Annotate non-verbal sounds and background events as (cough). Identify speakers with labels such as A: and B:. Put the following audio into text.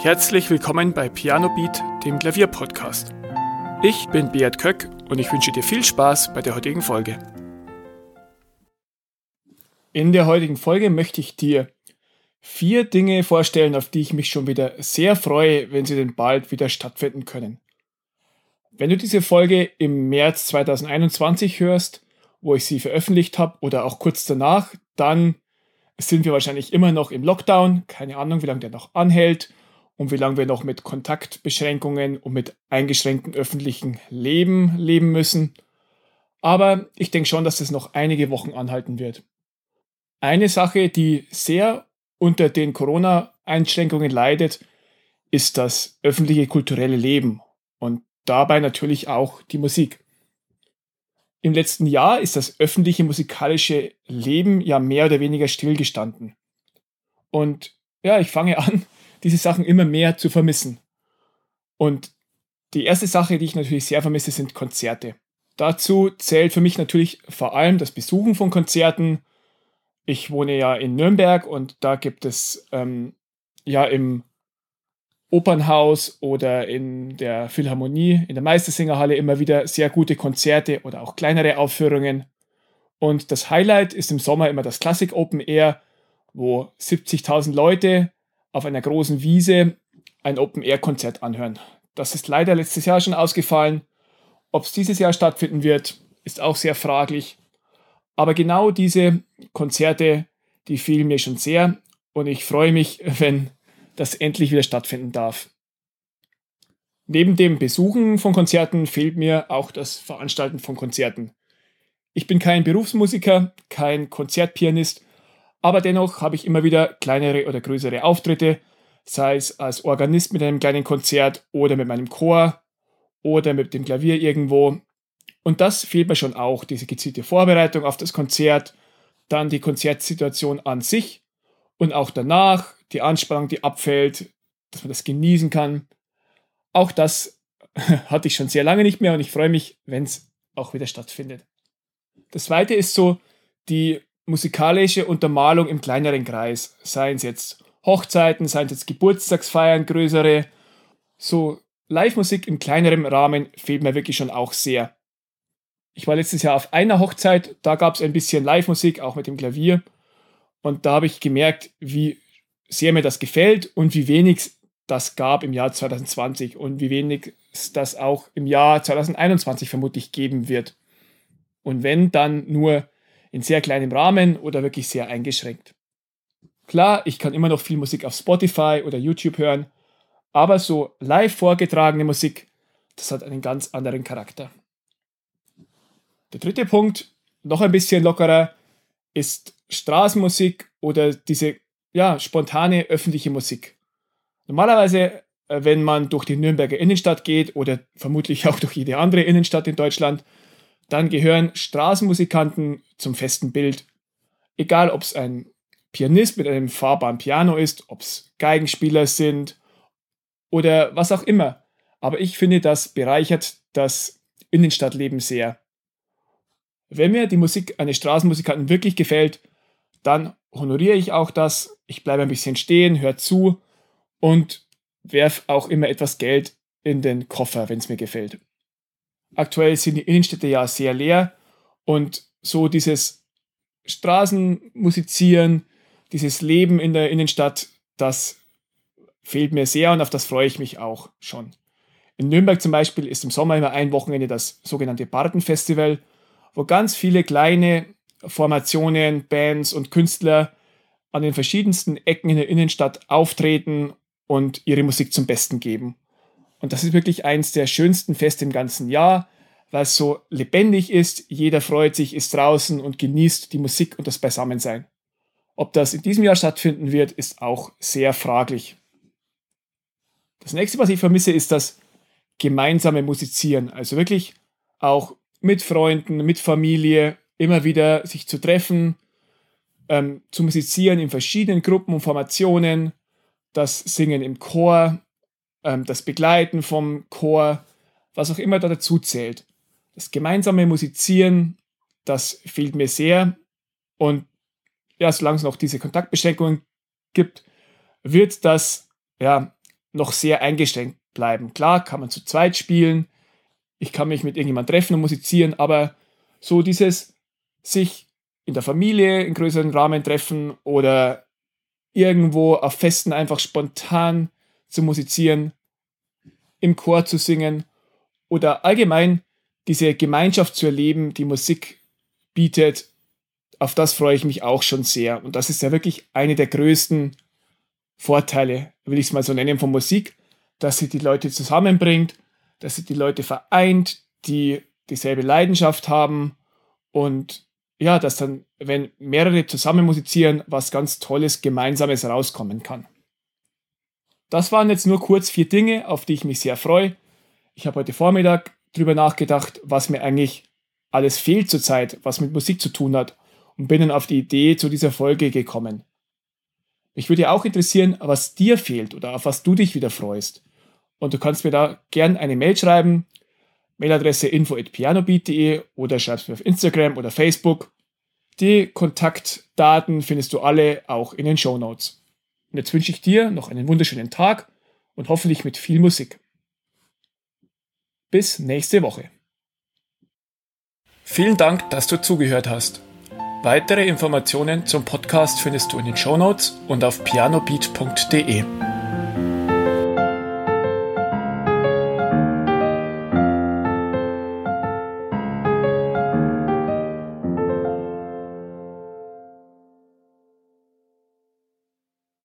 A: Herzlich willkommen bei Piano Beat, dem Klavierpodcast. Ich bin Beat Köck und ich wünsche dir viel Spaß bei der heutigen Folge. In der heutigen Folge möchte ich dir vier Dinge vorstellen, auf die ich mich schon wieder sehr freue, wenn sie denn bald wieder stattfinden können. Wenn du diese Folge im März 2021 hörst, wo ich sie veröffentlicht habe, oder auch kurz danach, dann sind wir wahrscheinlich immer noch im Lockdown. Keine Ahnung, wie lange der noch anhält und wie lange wir noch mit Kontaktbeschränkungen und mit eingeschränktem öffentlichen Leben leben müssen. Aber ich denke schon, dass es noch einige Wochen anhalten wird. Eine Sache, die sehr unter den Corona-Einschränkungen leidet, ist das öffentliche kulturelle Leben und dabei natürlich auch die Musik. Im letzten Jahr ist das öffentliche musikalische Leben ja mehr oder weniger stillgestanden. Und ja, ich fange an, diese Sachen immer mehr zu vermissen. Und die erste Sache, die ich natürlich sehr vermisse, sind Konzerte. Dazu zählt für mich natürlich vor allem das Besuchen von Konzerten. Ich wohne ja in Nürnberg und da gibt es ähm, ja im Opernhaus oder in der Philharmonie, in der Meistersingerhalle immer wieder sehr gute Konzerte oder auch kleinere Aufführungen. Und das Highlight ist im Sommer immer das Classic Open Air, wo 70.000 Leute auf einer großen Wiese ein Open-Air-Konzert anhören. Das ist leider letztes Jahr schon ausgefallen. Ob es dieses Jahr stattfinden wird, ist auch sehr fraglich. Aber genau diese Konzerte, die fehlen mir schon sehr und ich freue mich, wenn das endlich wieder stattfinden darf. Neben dem Besuchen von Konzerten fehlt mir auch das Veranstalten von Konzerten. Ich bin kein Berufsmusiker, kein Konzertpianist aber dennoch habe ich immer wieder kleinere oder größere Auftritte, sei es als Organist mit einem kleinen Konzert oder mit meinem Chor oder mit dem Klavier irgendwo. Und das fehlt mir schon auch, diese gezielte Vorbereitung auf das Konzert, dann die Konzertsituation an sich und auch danach die Anspannung, die abfällt, dass man das genießen kann. Auch das (laughs) hatte ich schon sehr lange nicht mehr und ich freue mich, wenn es auch wieder stattfindet. Das zweite ist so die musikalische Untermalung im kleineren Kreis. Seien es jetzt Hochzeiten, seien es jetzt Geburtstagsfeiern, größere. So Live-Musik im kleineren Rahmen fehlt mir wirklich schon auch sehr. Ich war letztes Jahr auf einer Hochzeit, da gab es ein bisschen Live-Musik, auch mit dem Klavier. Und da habe ich gemerkt, wie sehr mir das gefällt und wie wenig das gab im Jahr 2020 und wie wenig es das auch im Jahr 2021 vermutlich geben wird. Und wenn, dann nur in sehr kleinem Rahmen oder wirklich sehr eingeschränkt. Klar, ich kann immer noch viel Musik auf Spotify oder YouTube hören, aber so live vorgetragene Musik, das hat einen ganz anderen Charakter. Der dritte Punkt, noch ein bisschen lockerer, ist Straßenmusik oder diese ja, spontane öffentliche Musik. Normalerweise, äh, wenn man durch die Nürnberger Innenstadt geht oder vermutlich (laughs) auch durch jede andere Innenstadt in Deutschland, dann gehören Straßenmusikanten zum festen Bild. Egal, ob es ein Pianist mit einem fahrbaren Piano ist, ob es Geigenspieler sind oder was auch immer. Aber ich finde, das bereichert das Innenstadtleben sehr. Wenn mir die Musik eines Straßenmusikanten wirklich gefällt, dann honoriere ich auch das. Ich bleibe ein bisschen stehen, höre zu und werfe auch immer etwas Geld in den Koffer, wenn es mir gefällt. Aktuell sind die Innenstädte ja sehr leer und so dieses Straßenmusizieren, dieses Leben in der Innenstadt, das fehlt mir sehr und auf das freue ich mich auch schon. In Nürnberg zum Beispiel ist im Sommer immer ein Wochenende das sogenannte Bartenfestival, wo ganz viele kleine Formationen, Bands und Künstler an den verschiedensten Ecken in der Innenstadt auftreten und ihre Musik zum Besten geben. Und das ist wirklich eins der schönsten Feste im ganzen Jahr, weil es so lebendig ist. Jeder freut sich, ist draußen und genießt die Musik und das Beisammensein. Ob das in diesem Jahr stattfinden wird, ist auch sehr fraglich. Das nächste, was ich vermisse, ist das gemeinsame Musizieren. Also wirklich auch mit Freunden, mit Familie, immer wieder sich zu treffen, ähm, zu musizieren in verschiedenen Gruppen und Formationen, das Singen im Chor, ähm, das Begleiten vom Chor, was auch immer da dazu zählt. Das gemeinsame Musizieren, das fehlt mir sehr. Und ja, solange es noch diese Kontaktbeschränkungen gibt, wird das ja noch sehr eingeschränkt bleiben. Klar, kann man zu zweit spielen, ich kann mich mit irgendjemandem treffen und musizieren, aber so dieses sich in der Familie in größeren Rahmen treffen oder irgendwo auf Festen einfach spontan zu musizieren, im Chor zu singen oder allgemein diese Gemeinschaft zu erleben, die Musik bietet, auf das freue ich mich auch schon sehr. Und das ist ja wirklich eine der größten Vorteile, will ich es mal so nennen, von Musik, dass sie die Leute zusammenbringt, dass sie die Leute vereint, die dieselbe Leidenschaft haben und ja, dass dann, wenn mehrere zusammen musizieren, was ganz Tolles, Gemeinsames rauskommen kann. Das waren jetzt nur kurz vier Dinge, auf die ich mich sehr freue. Ich habe heute Vormittag drüber nachgedacht, was mir eigentlich alles fehlt zurzeit, was mit Musik zu tun hat und bin dann auf die Idee zu dieser Folge gekommen. Mich würde auch interessieren, was dir fehlt oder auf was du dich wieder freust. Und du kannst mir da gern eine Mail schreiben. Mailadresse info.pianobeat.de oder schreibst mir auf Instagram oder Facebook. Die Kontaktdaten findest du alle auch in den Show Notes. Und jetzt wünsche ich dir noch einen wunderschönen Tag und hoffentlich mit viel Musik. Bis nächste Woche. Vielen Dank, dass du zugehört hast. Weitere Informationen zum Podcast findest du in den Show Notes und auf pianobeat.de.